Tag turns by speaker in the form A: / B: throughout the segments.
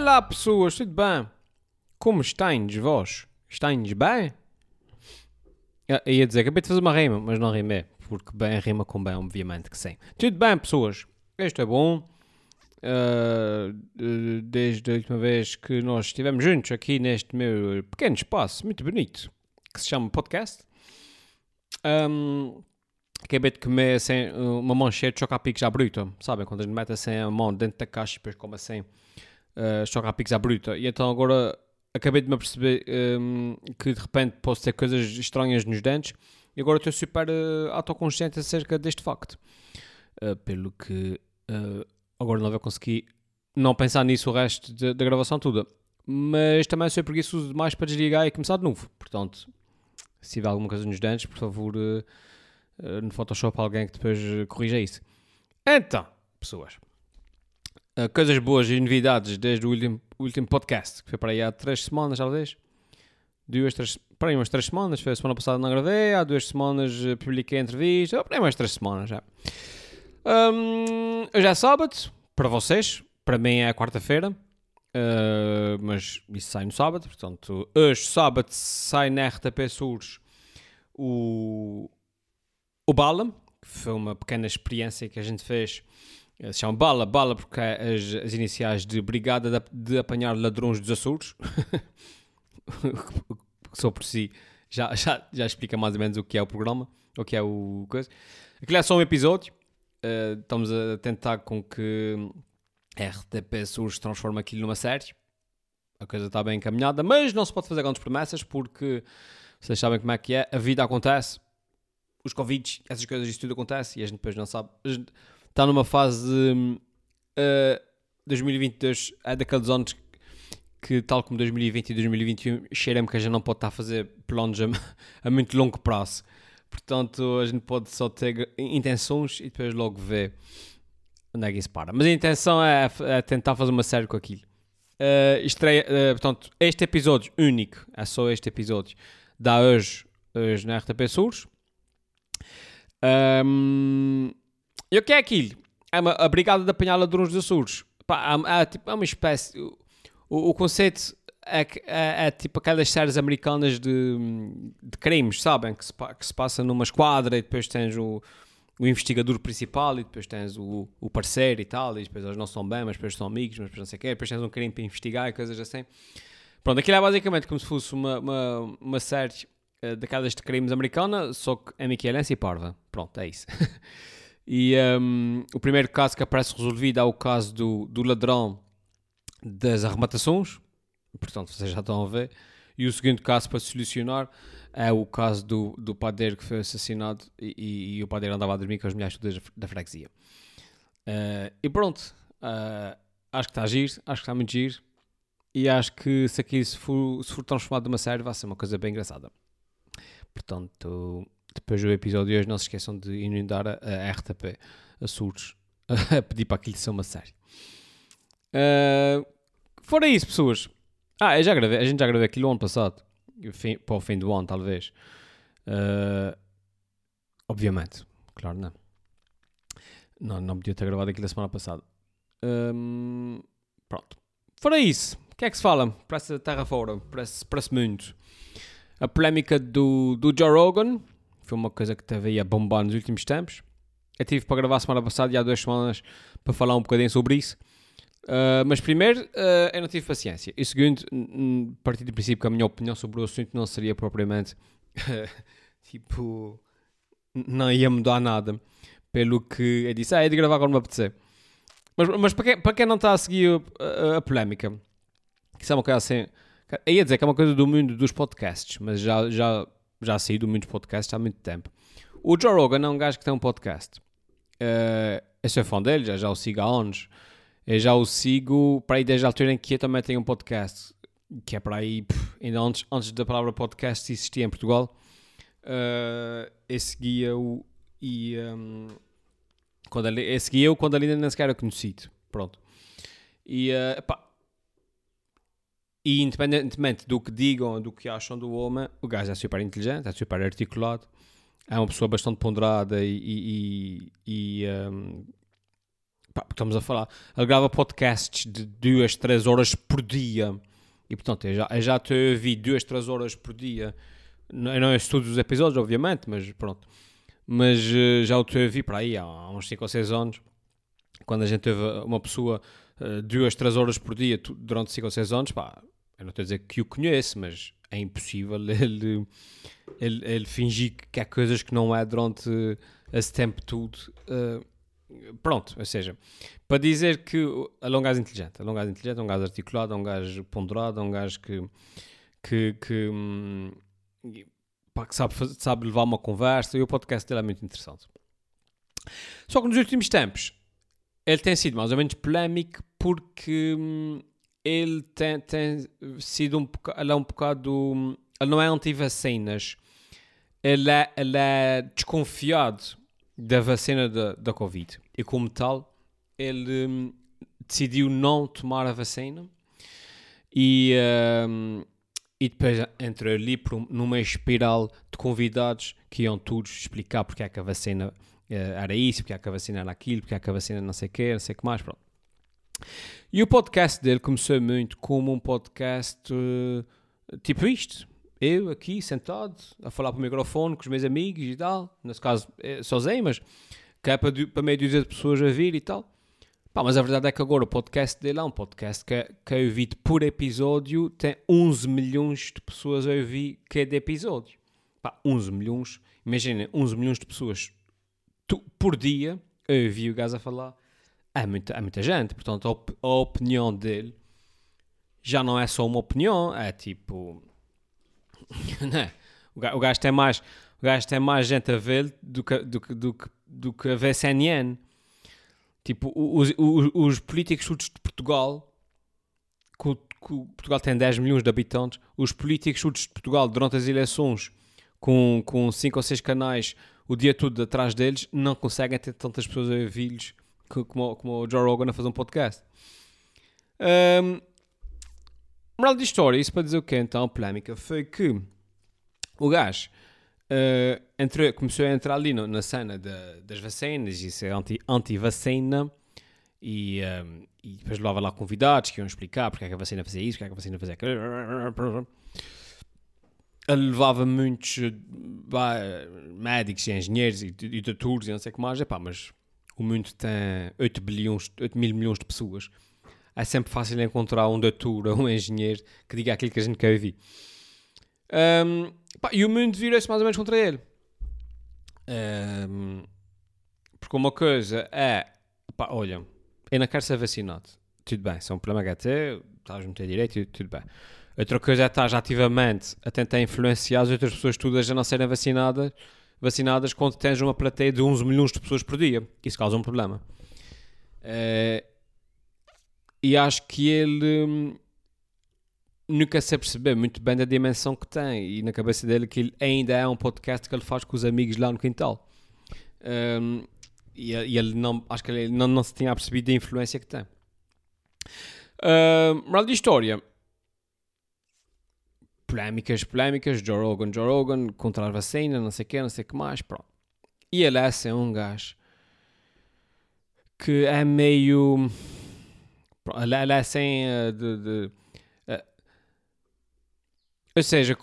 A: Olá pessoas, tudo bem? Como estáis vós? Estáis bem? Ah, ia dizer, acabei de fazer uma rima, mas não rimei, porque bem rima com bem, obviamente que sim. Tudo bem pessoas, isto é bom. Ah, desde a última vez que nós estivemos juntos aqui neste meu pequeno espaço, muito bonito, que se chama podcast. Ahm, acabei de comer assim, uma mão cheia de chocapics à bruta, sabem? Quando a gente mete assim a mão dentro da caixa e depois come assim uh, chocapics à bruta. E então agora acabei de me aperceber um, que de repente posso ter coisas estranhas nos dentes e agora estou super uh, autoconsciente acerca deste facto. Uh, pelo que uh, agora não vou conseguir não pensar nisso o resto da gravação toda. Mas também sou preguiçoso demais para desligar e começar de novo. Portanto, se tiver alguma coisa nos dentes, por favor, no Photoshop alguém que depois corrija isso. Então, pessoas, uh, coisas boas e novidades desde o último, último podcast, que foi para aí há três semanas, talvez. Duas, três, para aí umas três semanas, foi a semana passada não gravei, há duas semanas uh, publiquei a entrevista, para aí umas três semanas já. Um, hoje é sábado, para vocês, para mim é quarta-feira. Uh, mas isso sai no sábado, portanto, hoje, sábado, sai na RTP Sures o, o Bala, que foi uma pequena experiência que a gente fez. Se chama Bala, Bala porque é as, as iniciais de Brigada de, de Apanhar Ladrões dos Açores. Só por si já, já, já explica mais ou menos o que é o programa, o que é o coisa. Aquilo é só um episódio. Uh, estamos a tentar com que RTP Sures transforme aquilo numa série. A coisa está bem encaminhada, mas não se pode fazer grandes promessas porque vocês sabem como é que é. A vida acontece, os convites, essas coisas, isso tudo acontece e a gente depois não sabe. Está numa fase. hum, uh, 2022 é daqueles anos que, tal como 2020 e 2021, cheira-me que a gente não pode estar a fazer planos a, a muito longo prazo. Portanto, a gente pode só ter intenções e depois logo ver onde é que isso para. Mas a intenção é, é tentar fazer uma série com aquilo. Uh, estreia, uh, portanto, este episódio único, é só este episódio, dá hoje, hoje na RTP Sures. Um, e o que é aquilo? É uma, a Brigada de Apanhar Ladrões dos Açores. Pá, é, é, é uma espécie. O, o conceito é, é, é tipo aquelas séries americanas de, de crimes, sabem? Que se, que se passa numa esquadra e depois tens o, o investigador principal e depois tens o, o parceiro e tal. E depois eles não são bem, mas depois são amigos, mas depois não sei o quê. Depois tens um crime para investigar e coisas assim. Pronto, aquilo é basicamente como se fosse uma, uma, uma série eh, daquelas de crimes americana, só que é miquelense e parva. Pronto, é isso. e ehm, o primeiro caso que aparece resolvido é o caso do, do ladrão das arrematações. Portanto, vocês já estão a ver. E o segundo caso para solucionar é o caso do, do padeiro que foi assassinado e, e- e o padeiro andava a dormir com as mulheres todas da, freguesia. Eh, e pronto, eh, acho que está a giro, acho que está muito giro. E acho que se aqui se for, se for transformado numa série vai ser uma coisa bem engraçada. Portanto, depois do episódio de hoje, não se esqueçam de inundar a, a RTP Açores a pedir para aquilo ser uma série. Uh, fora isso, pessoas. Ah, eu já gravei, a gente já gravei aquilo ano passado. Fim- para o fim do ano, talvez. Uh, obviamente. Claro, não. Não, não podia ter gravado aquilo a semana passada. Um, pronto. Fora isso, o que é que se fala para essa terra fora, para esse, para esse mundo? A polémica do, do Joe Rogan foi uma coisa que teve aí a bombar nos últimos tempos. Eu tive para gravar a semana passada e há duas semanas para falar um bocadinho sobre isso. Uh, mas primeiro, uh, eu não tive paciência. E segundo, n- n- parti do princípio que a minha opinião sobre o assunto não seria propriamente tipo, não ia mudar nada. Pelo que eu disse, ah, é de gravar quando me apetecer. Mas, mas para, quem, para quem não está a seguir a, a- a polémica, que isso é uma coisa assim. Eu ia dizer que é uma coisa do mundo dos podcasts, mas já, já, já saí do mundo dos podcasts há muito tempo. O Joe Rogan é um gajo que tem um podcast. Uh, eu sou fã dele, já, já o sigo há anos. Eu já o sigo para aí desde a altura em que eu também tenho um podcast, que é para aí, pff, ainda antes, antes da palavra podcast existir em Portugal. Uh, eu seguia-o e. um, quando ele, eu seguia-o quando ele ainda nem sequer era conhecido. Pronto. E, uh, pá, e independentemente do que digam, do que acham do homem, o gajo é super inteligente, é super articulado, é uma pessoa bastante ponderada e, e, e, um, pá, estamos a falar, ele grava podcasts de 2, 3 horas por dia. E portanto, eu já, eu já te ouvi 2, 3 horas por dia. Eu não estudo os episódios, obviamente, mas pronto. Mas uh, já o te ouvi para aí há, uns 5 ou 6 anos. Quando a gente teve uma pessoa 2, uh, 3 horas por dia durante 5 ou 6 anos, pá, eu não estou a dizer que o conheço, mas é impossível ele, ele, ele fingir que há coisas que não é durante esse tempo todo. Uh, pronto, ou seja, para dizer que é um gajo inteligente, é um gajo inteligente, é um gajo articulado, é um gajo ponderado, é um gajo que, que, que, hum, pá, que sabe, sabe levar uma conversa e o podcast dele é muito interessante. Só que nos últimos tempos ele tem sido mais ou menos polémico porque hum, ele tem, tem sido um, ele é um bocado. Hum, ele não é anti-vacinas, ele é, ele é desconfiado da vacina da, da Covid. E como tal, ele hum, decidiu não tomar a vacina e, um, e depois entrou ali por, numa espiral de convidados que iam todos explicar porque é que a vacina uh, era isso, porque é que a vacina era aquilo, porque é que a vacina não sei o quê, não sei o que mais, pronto. E o podcast dele começou muito como um podcast uh, tipo isto, eu aqui sentado a falar para o microfone com os meus amigos e tal, nesse caso é sozinho, mas que é para, para meio dúzia de pessoas a vir e tal. Pá, mas a verdade é que agora o podcast dele é um podcast que, que é ouvido por episódio, tem 11 milhões de pessoas a ouvir cada episódio. Pá, 11 milhões, imaginem, 11 milhões de pessoas tu, por dia a ouvir o gajo a falar. É muita, é muita gente, portanto a, a opinião dele já não é só uma opinião, é tipo né? o gajo tem mais o gajo tem mais gente a ver do que, do, que, do, que, do que a ver CNN tipo os, os, os políticos de Portugal que, que Portugal tem 10 milhões de habitantes os políticos de Portugal durante as eleições com, com 5 ou 6 canais o dia todo atrás deles não conseguem ter tantas pessoas a ouvir-lhes como, como o Joe Rogan a fazer um podcast um, Moral de história, isso para dizer o quê então? A polémica foi que o gajo uh, começou a entrar ali no, na cena de, das vacinas e ser anti-vacina anti e, um, e depois levava lá convidados que iam explicar porque é que a vacina fazia isso, porque é que a vacina fazia aquilo. Ele levava muitos bah, médicos e engenheiros e, e doutores e não sei o que mais, epá, mas o mundo tem 8, bilhões, 8 mil milhões de pessoas é sempre fácil encontrar um doutor ou um engenheiro que diga aquilo que a gente quer ouvir. Um, pá, e o mundo virou-se mais ou menos contra ele. Um, porque uma coisa é, pá, olha, eu não quero ser vacinado. Tudo bem, se é um problema que é teu, estás a meter direito, tudo bem. Outra coisa é estás ativamente a tentar influenciar as outras pessoas todas a não serem vacinadas, vacinadas quando tens uma plateia de 11 milhões de pessoas por dia. Isso causa um problema. Uh, e acho que ele hum, nunca se perceber muito bem da dimensão que tem e na cabeça dele que ele ainda é um podcast que ele faz com os amigos lá no quintal. Um, e, e, ele não, acho que ele não, não se tinha percebido da influência que tem. Uh, moral de história. Polémicas, polémicas, Joe Rogan, Joe Rogan, contra a vacina, não sei o que, não sei o que mais, pronto. E ele é assim um gajo que é meio ela é sem uh, de, de uh, ou seja,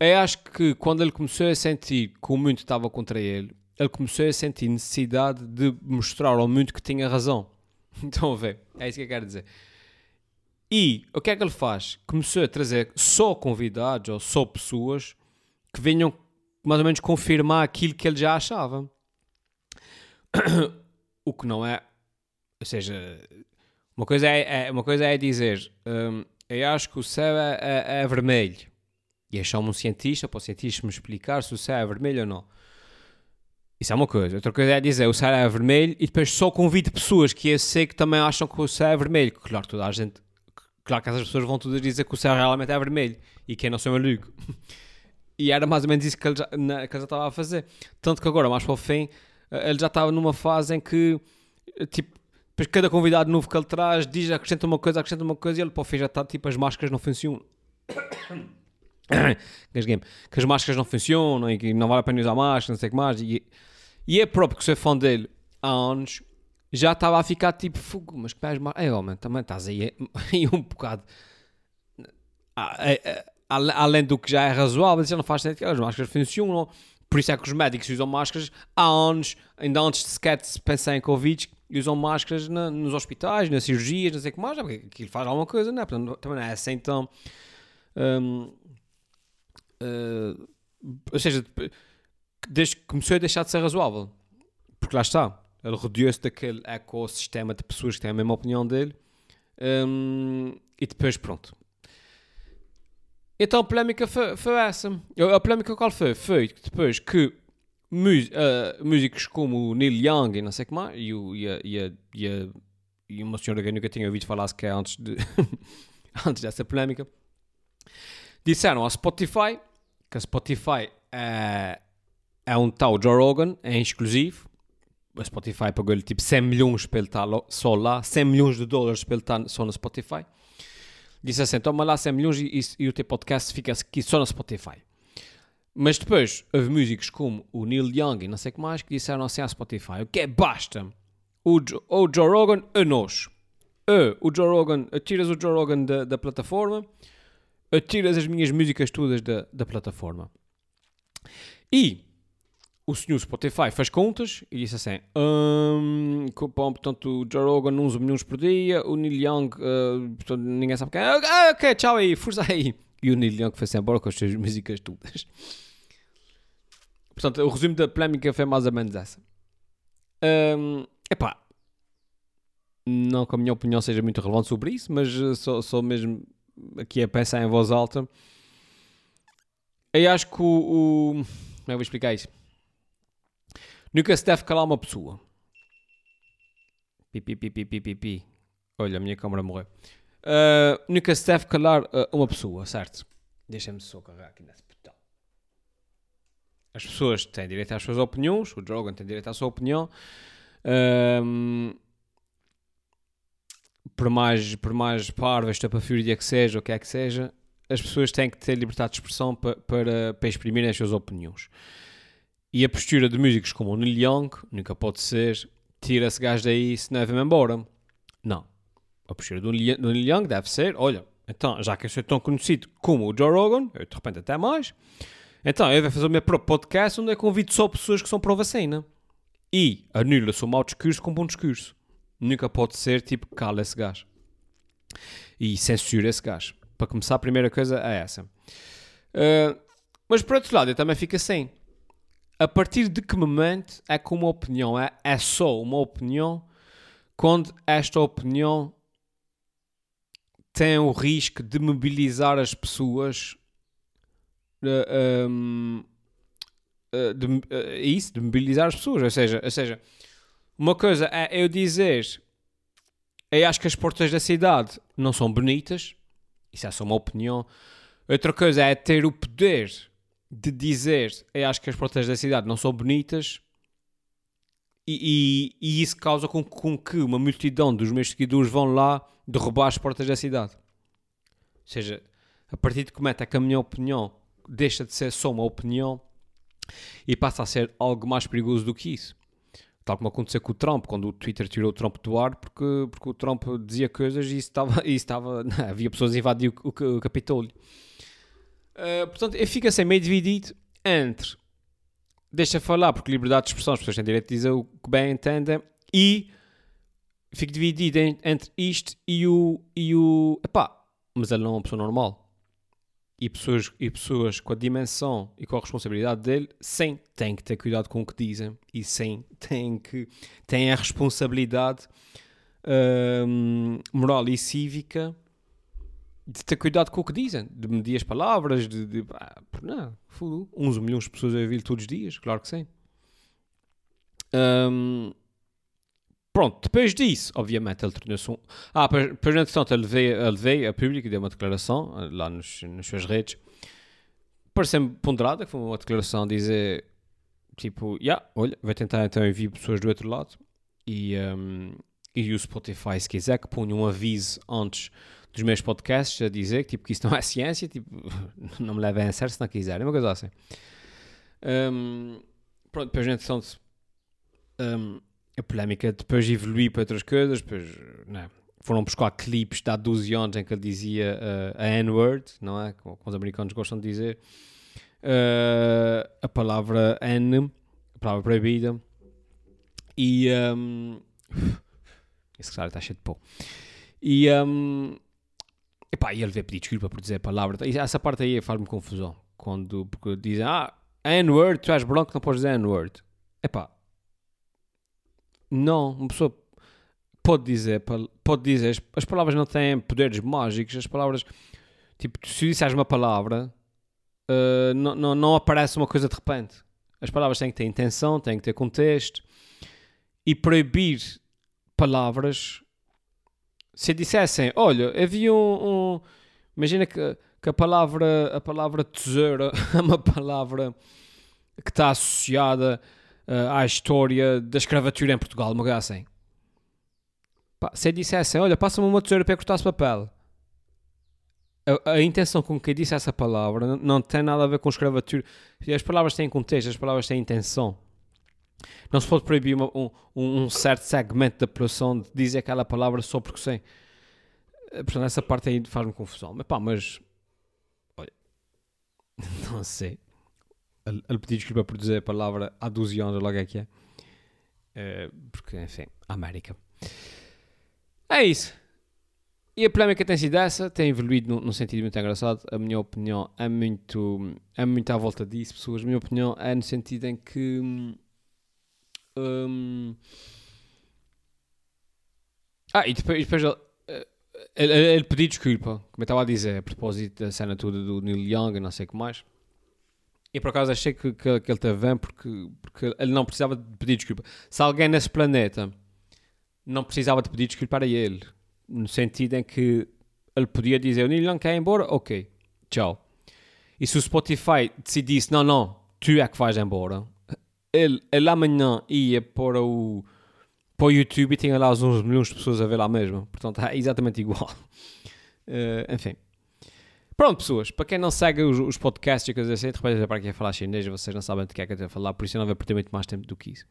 A: eu acho que quando ele começou a sentir que o mundo estava contra ele, ele começou a sentir necessidade de mostrar ao mundo que tinha razão. Então, ver, é isso que eu quero dizer. E o que é que ele faz? Começou a trazer só convidados ou só pessoas que venham mais ou menos confirmar aquilo que ele já achava. o que não é, ou seja, uma coisa é, é uma coisa é dizer, um, eu acho que o céu é, é, é vermelho. E achar-me um cientista para o cientista me explicar se o céu é vermelho ou não. Isso é uma coisa. Outra coisa é dizer o céu é vermelho e depois só convido pessoas que eu sei que também acham que o céu é vermelho. Claro, toda a gente. Claro que essas pessoas vão todas dizer que o céu realmente é vermelho e que não sou maluco. e era mais ou menos isso que ele, já, na, que ele já estava a fazer. Tanto que agora, mais para o fim, eh, ele já estava numa fase em que, tipo, depois cada convidado novo que ele traz diz, acrescenta uma coisa, acrescenta uma coisa e ele para o fim já está tipo as máscaras não funcionam. que as máscaras não funcionam e que não vale a pena usar máscara, não sei o que mais. E, e é próprio que sou fã dele há anos. Já estava a ficar tipo fogo, mas que mais mal. É, homem, também estás aí, aí um bocado. Ah, é, é, além do que já é razoável, já não faz sentido que as máscaras funcionam. Por isso é que os médicos usam máscaras há anos, ainda antes de sequer se pensar em Covid, usam máscaras na, nos hospitais, nas cirurgias, não sei o que mais, porque aquilo faz alguma coisa, não é? Portanto, também não é assim então. Ou seja, desde começou a deixar de ser razoável, porque lá está, ele rodeou-se daquele ecossistema de pessoas que têm a mesma opinião dele, um, e depois pronto, então a polémica foi, foi, essa. A polémica qual foi? Foi depois que uh, músicos como o Neil Young e não sei o que mais, e, o, e, a, e, a, e, a, e uma senhora que eu nunca tinha ouvido falar sequer antes, de antes dessa polémica, disseram ao Spotify que a Spotify é, é um tal Joe Rogan, é exclusivo. A Spotify pagou-lhe tipo 100 milhões para ele estar só lá, 100 milhões de dólares para ele estar só no Spotify disse assim: toma lá 100 milhões e, e, e o teu podcast fica aqui só no Spotify. Mas depois houve músicos como o Neil Young e não sei o que mais que disseram assim à Spotify: o que é basta? O, o Joe Rogan a nós. o Joe Rogan, tiras o Joe Rogan da, da plataforma, tiras as minhas músicas todas da, da plataforma. E o senhor Spotify fez contas e disse assim: um, portanto, o Joe Rogan 11 milhões por dia, o Neil Young, uh, portanto, ninguém sabe quem é. Ah, ok, tchau aí, força aí. E o Neil Young foi-se embora com as suas músicas todas. Portanto, o resumo da polémica foi mais ou menos essa. Um, epá, não que a minha opinião seja muito relevante sobre isso, mas só, só mesmo aqui a pensar em voz alta. Eu acho que o. o como é que eu vou explicar isso? Nunca se deve calar uma pessoa. Pi, pi, pi, pi. Olha, a minha câmera morreu. Uh, nunca se deve calar uh, uma pessoa, certo? Deixa-me só carregar aqui nesse botão. As pessoas têm direito às suas opiniões, o Drogan tem direito à sua opinião. Por mais, por mais parva, estapafúrdia que seja, o que é que seja, as pessoas têm que ter liberdade de expressão para, para, para exprimirem as suas opiniões. E a postura de músicos como o Neil Young nunca pode ser tira esse gajo daí se não é embora. Não. A postura do Neil, Young deve ser, olha, então, já que eu sou tão conhecido como o Joe Rogan, eu de repente até mais, então eu vou fazer o meu próprio podcast onde eu convido só pessoas que são pró-vacina. E anula o mau discurso com bom discurso. Nunca pode ser tipo, cala esse gajo. E censura esse gajo. Para começar, a primeira coisa é essa. Uh, mas por outro lado, eu também fico assim a partir de que momento é que uma opinião é, é só uma opinião quando esta opinião tem o risco de mobilizar as pessoas uh, eh, um, uh, eh, de, uh, isso, de mobilizar as pessoas, ou seja, ou seja, uma coisa é eu dizer eu acho que as portas da cidade não são bonitas, isso é só uma opinião. Outra coisa é ter o poder de dizer eu acho que as portas da cidade não são bonitas e, e, e isso causa com, com, que uma multidão dos meus seguidores vão lá derrubar as portas da cidade. Ou seja, a partir de que é que a minha opinião deixa de ser só uma opinião e passa a ser algo mais perigoso do que isso. Tal como aconteceu com o Trump, quando o Twitter tirou o Trump do ar, porque, porque o Trump dizia coisas e, estava, e estava, havia pessoas a invadir o, o, o Capitólio. Uh, portanto, eu fico assim meio dividido entre deixa falar porque liberdade de expressão, as pessoas têm direito de dizer o que bem entendem e fico dividido entre isto e o, e o epá, mas ele não é uma pessoa normal. E pessoas, e pessoas com a dimensão e com a responsabilidade dele, sim, têm que ter cuidado com o que dizem e sim, têm, que, têm a responsabilidade uh, moral e cívica de ter cuidado com o que dizem, de medir as palavras, de. de ah, não, fudo, 11 milhões de pessoas a ouvir todos os dias, claro que sim. Um, pronto, depois disso, obviamente, ele tornou-se um. Ah, depois, entretanto, ele veio, ele veio a público e deu uma declaração ah, lá nos, nas suas redes. Pareceu-me ponderada, que foi uma declaração a dizer tipo, yeah, olha, vai tentar então enviar pessoas do outro lado e, um, e o Spotify, se quiser, que ponha um aviso antes dos meus podcasts a dizer que, tipo, que isso não é ciência, tipo, não me levem a sério se não quiserem, uma coisa assim. Um, pronto, depois, entretanto, um, a polémica depois evoluiu para outras coisas, depois né, foram buscar clipes de há 12 anos em que ele dizia uh, a N-word, não é? Como, os americanos gostam de dizer. Uh, a palavra N, a palavra proibida. E. Um, esse cara está cheio de pó. E. Um, epá, e ele veio pedir desculpa por dizer a palavra. Essa parte aí faz-me confusão. Quando porque dizem, ah, N-word, tu és branco, não podes dizer N-word. Epá, não, uma pessoa pode dizer, pode dizer, as palavras não têm poderes mágicos, as palavras, tipo, se disseres uma palavra, uh, não, não, não aparece uma coisa de repente. As palavras têm que ter intenção, têm que ter contexto, e proibir palavras, se dissessem, olha, havia um, um imagina que, que a palavra, a palavra tesoura é uma palavra que está associada uh, à história da escravatura em Portugal, uma assim. Se dissessem, olha, passa-me uma tesoura para cortar papel. A, a, intenção com que disse essa palavra não, não, tem nada a ver com escravatura. As palavras têm contexto, as palavras têm intenção. Não se pode proibir uma, um, um, certo segmento da população de dizer aquela palavra só porque sim. Eh, portanto, essa parte aí faz-me confusão. Mas pá, mas. Olha. Não sei ele pediu desculpa por dizer a palavra há 12 anos, logo é que é. Uh, porque, enfim, América. É isso. E a polémica tem sido essa, tem evoluído num, num, sentido muito engraçado. A minha opinião é muito, é muito à volta disso, pessoas. A minha opinião é no sentido em que. Ah, e depois, depois ele, eh, ele, ele, pediu desculpa, como eu estava a dizer, a propósito da cena toda do Neil Young e não sei o que mais. E por acaso achei que, que, que ele teve bem porque, porque ele não precisava de pedir desculpa. Se alguém nesse planeta não precisava de pedir desculpa para ele, no sentido em que ele podia dizer: O Neil Young quer ir embora? Ok, tchau. E se o Spotify decidisse: Não, não, tu é que vais embora, ele, ele amanhã ia para o, para o YouTube e tinha lá uns milhões de pessoas a ver lá mesmo. Portanto, é exatamente igual. Uh, enfim. Pronto, pessoas, para quem não segue os, os podcasts e coisas assim, de repente para aqui a falar chinês, vocês não sabem do que é que eu estou a falar, por isso eu não vou perder muito mais tempo do que isso.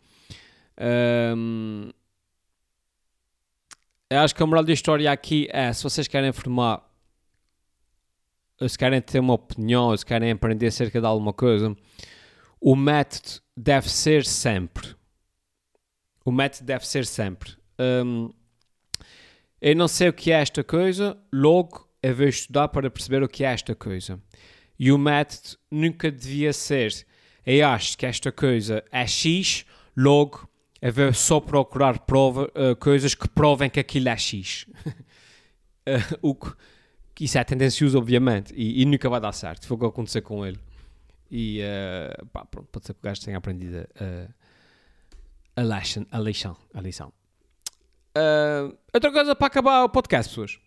A: Um, eu acho que a moral da história aqui é, se vocês querem formar, se querem ter uma opinião, se querem aprender acerca de alguma coisa, o método deve ser sempre. O método deve ser sempre. Um, eu não sei o que é esta coisa, logo eu vou estudar para perceber o que é esta coisa. E o método nunca devia ser eu acho que esta coisa é X, logo eu vou só procurar prova, uh, coisas que provem que aquilo é X. uh, o que, isso é tendencioso, obviamente, e, e, nunca vai dar certo. Foi o que aconteceu com ele. E uh, pá, pronto, pode ser que o gajo tenha aprendido a, a, lição. A lição, a lição. outra coisa para acabar o podcast, pessoas.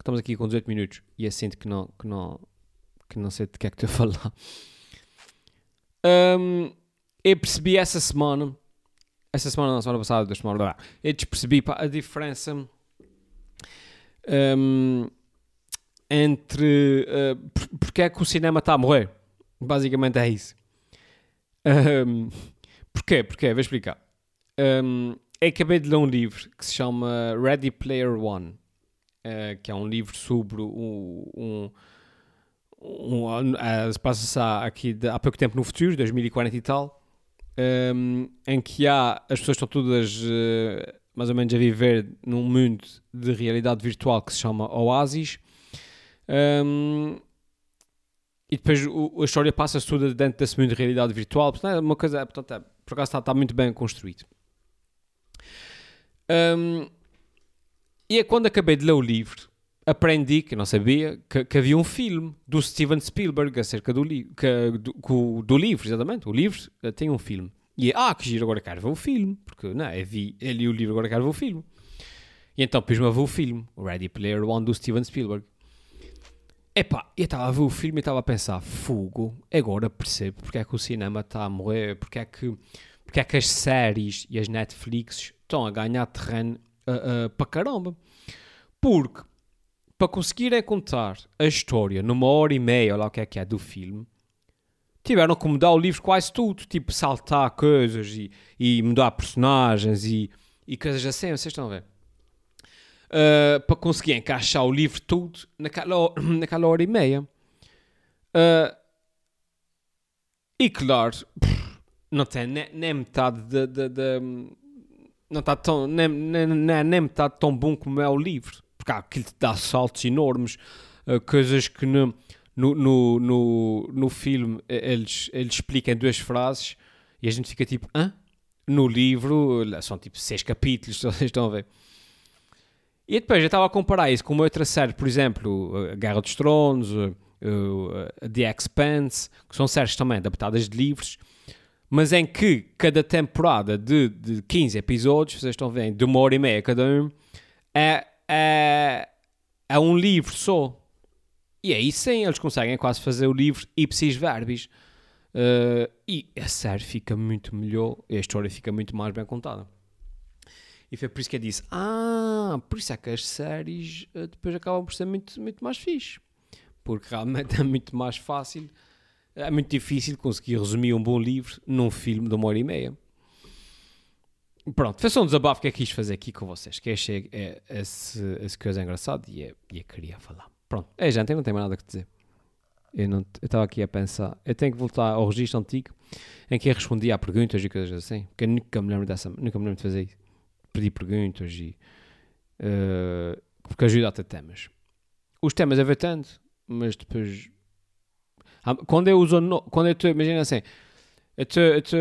A: Estamos aqui com 18 minutos e sinto que não, que não, que não sei de que é que estou a falar. Um, eu percebi essa semana, essa semana, não, semana passada, duas semanas, eu percebi pá, a diferença um, entre uh, porque é que o cinema está a morrer. Basicamente é isso. Um, porquê? Porquê? Vou explicar. Um, acabei de ler um livro que se chama Ready Player One uh, que é um livro sobre um, um, um uh, passa-se aqui de, há pouco tempo no futuro, 2040 e tal, um, em que há as pessoas estão todas uh, mais ou menos a viver num mundo de realidade virtual que se chama Oasis. Um, e depois o, a história passa-se toda dentro desse mundo de realidade virtual. Portanto, é uma coisa, portanto, é, por acaso está, está, muito bem construído. Um, e é quando acabei de ler o livro, aprendi, que não sabia, que, que havia um filme do Steven Spielberg acerca do, li que, do, do, livro, exatamente. O livro uh, tem um filme. E é, ah, que giro, agora quero ver o filme. Porque, não, eu vi, eu li o livro, agora quero ver o filme. E então pus-me a ver o filme, Ready Player One do Steven Spielberg. Epá, eu estava a ver o filme e estava a pensar, fogo, agora percebo porque é que o cinema está a morrer, porque é que, porque é que as séries e as Netflix estão a ganhar terreno uh, uh, para caramba. Porque para conseguirem contar a história numa hora e meia, lá o que é que é, do filme, tiveram que mudar o livro quase tudo, tipo saltar coisas e, e mudar personagens e, e coisas assim, vocês estão a ver? Uh, para conseguir encaixar o livro tudo naquela, naquela hora e meia. Uh, e claro, não tem nem, nem metade de, de, de, não está tão nem, nem, nem, metade tão bom como é o livro porque há aquilo te dá saltos enormes uh, coisas que no, no, no, no, no filme eles, eles explicam em duas frases e a gente fica tipo hã? no livro são tipo seis capítulos vocês estão a ver e depois eu estava a comparar isso com outra série por exemplo a Guerra dos Tronos uh, The Expanse, que são séries também adaptadas de livros, mas em que cada temporada de, de 15 episódios, vocês estão vendo, de uma hora e meia cada um, é, é, é um livro só. E aí sim, eles conseguem quase fazer o livro ipsis verbis. Uh, e a série fica muito melhor, a história fica muito mais bem contada. E foi por isso que eu disse: Ah, por isso é que as séries uh, depois acabam por ser muito, muito mais fixe porque realmente é muito mais fácil, é muito difícil conseguir resumir um bom livro num filme de uma hora e meia. Pronto, foi só um desabafo que eu quis fazer aqui com vocês, que achei é, esse, esse coisa engraçado e eu, eu queria falar. Pronto, é gente, eu não tenho mais nada a dizer. Eu estava aqui a pensar, eu tenho que voltar ao registro antigo em que eu respondia a perguntas e coisas assim, porque eu nunca me lembro dessa, nunca me lembro de fazer isso. Pedir perguntas e. Uh, porque ajuda a ter temas. Os temas ver tanto, mas depois. Quando eu uso. No... Quando eu. Imagina assim. Eu estou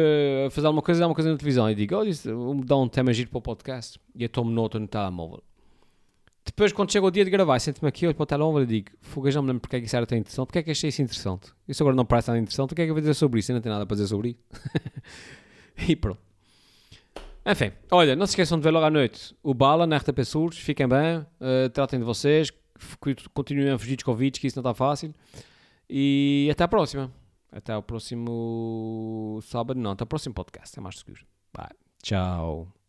A: a fazer alguma coisa, alguma coisa na televisão e digo, olha, vou dar um tema giro para o podcast e eu tomo nota no telemóvel. Depois, quando chega o dia de gravar, sento-me aqui, olho para o telemóvel e digo, fuga, já me lembro porque é que isso era tão interessante, porque é que achei isso interessante. Isso agora não parece tão interessante, o que é que eu vou dizer sobre isso? Eu não tenho nada para dizer sobre isso. e pronto. Enfim, olha, não se esqueçam de ver logo à noite o Bala na RTP Surdos, fiquem bem, uh, tratem de vocês, continuem a fugir dos convites, que isso não está fácil. E até a próxima. Até o próximo sábado. Não, até o próximo podcast. É mais seguro. Bye. Tchau.